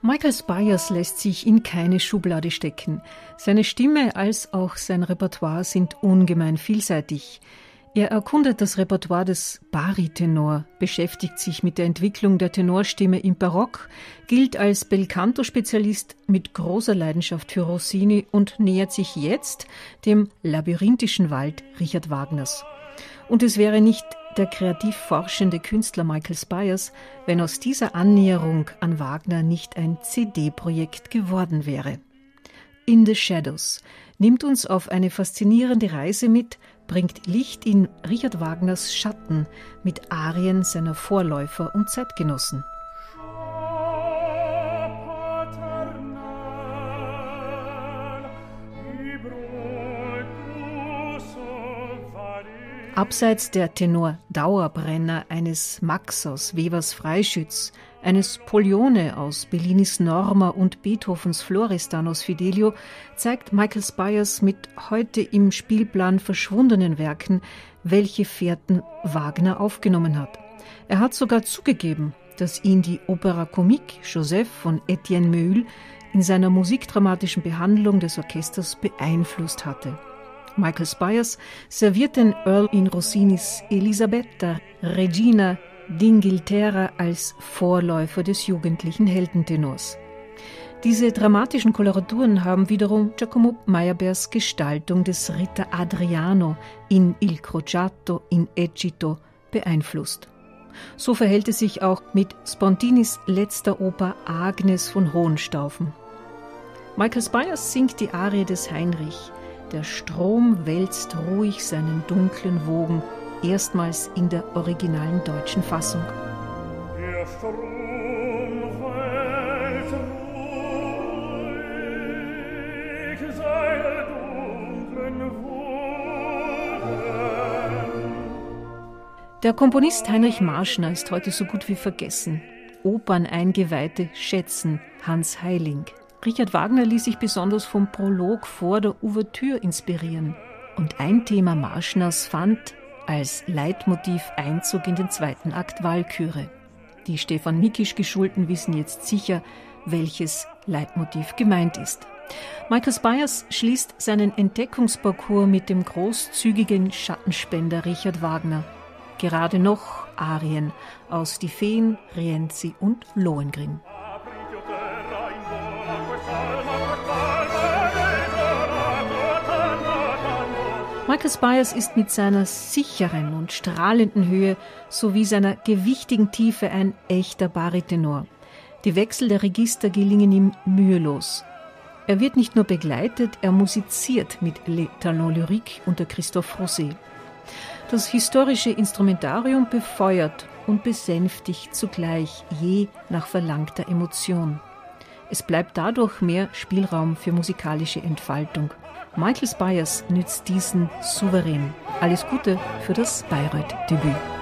Michael Spires lässt sich in keine Schublade stecken. Seine Stimme als auch sein Repertoire sind ungemein vielseitig. Er erkundet das Repertoire des Baritenor, beschäftigt sich mit der Entwicklung der Tenorstimme im Barock, gilt als Belcanto-Spezialist mit großer Leidenschaft für Rossini und nähert sich jetzt dem labyrinthischen Wald Richard Wagners. Und es wäre nicht der kreativ forschende Künstler Michael Spires, wenn aus dieser Annäherung an Wagner nicht ein CD-Projekt geworden wäre. In the Shadows nimmt uns auf eine faszinierende Reise mit, bringt Licht in Richard Wagners Schatten mit Arien seiner Vorläufer und Zeitgenossen. Abseits der Tenor-Dauerbrenner eines Max aus Webers Freischütz, eines Polione aus Bellinis Norma und Beethovens Florestan aus Fidelio zeigt Michael Spires mit heute im Spielplan verschwundenen Werken, welche Fährten Wagner aufgenommen hat. Er hat sogar zugegeben, dass ihn die Opera Comique Joseph von Etienne Meul in seiner musikdramatischen Behandlung des Orchesters beeinflusst hatte. Michael Spires serviert den Earl in Rossinis Elisabetta, Regina d'Inghilterra als Vorläufer des jugendlichen Heldentenors. Diese dramatischen Koloraturen haben wiederum Giacomo Meyerbeers Gestaltung des Ritter Adriano in Il Crociato in Egitto beeinflusst. So verhält es sich auch mit Spontinis letzter Oper Agnes von Hohenstaufen. Michael Spires singt die Arie des Heinrich, der Strom wälzt ruhig seinen dunklen Wogen, erstmals in der originalen deutschen Fassung. Der Strom wälzt ruhig seine dunklen Wogen. Der Komponist Heinrich Marschner ist heute so gut wie vergessen. Operneingeweihte schätzen Hans Heiling. Richard Wagner ließ sich besonders vom Prolog vor der Ouvertüre inspirieren. Und ein Thema Marschners fand als Leitmotiv Einzug in den zweiten Akt Walküre. Die Stefan Mikisch geschulten wissen jetzt sicher, welches Leitmotiv gemeint ist. Michael Spires schließt seinen Entdeckungsparcours mit dem großzügigen Schattenspender Richard Wagner. Gerade noch Arien aus Die Feen, Rienzi und Lohengrin. Michael Spires ist mit seiner sicheren und strahlenden Höhe sowie seiner gewichtigen Tiefe ein echter Baritenor. Die Wechsel der Register gelingen ihm mühelos. Er wird nicht nur begleitet, er musiziert mit Le Talon Lyrique unter Christophe Rosé. Das historische Instrumentarium befeuert und besänftigt zugleich je nach verlangter Emotion. Es bleibt dadurch mehr Spielraum für musikalische Entfaltung. Michael Spires nützt diesen souverän. Alles Gute für das Bayreuth-Debüt.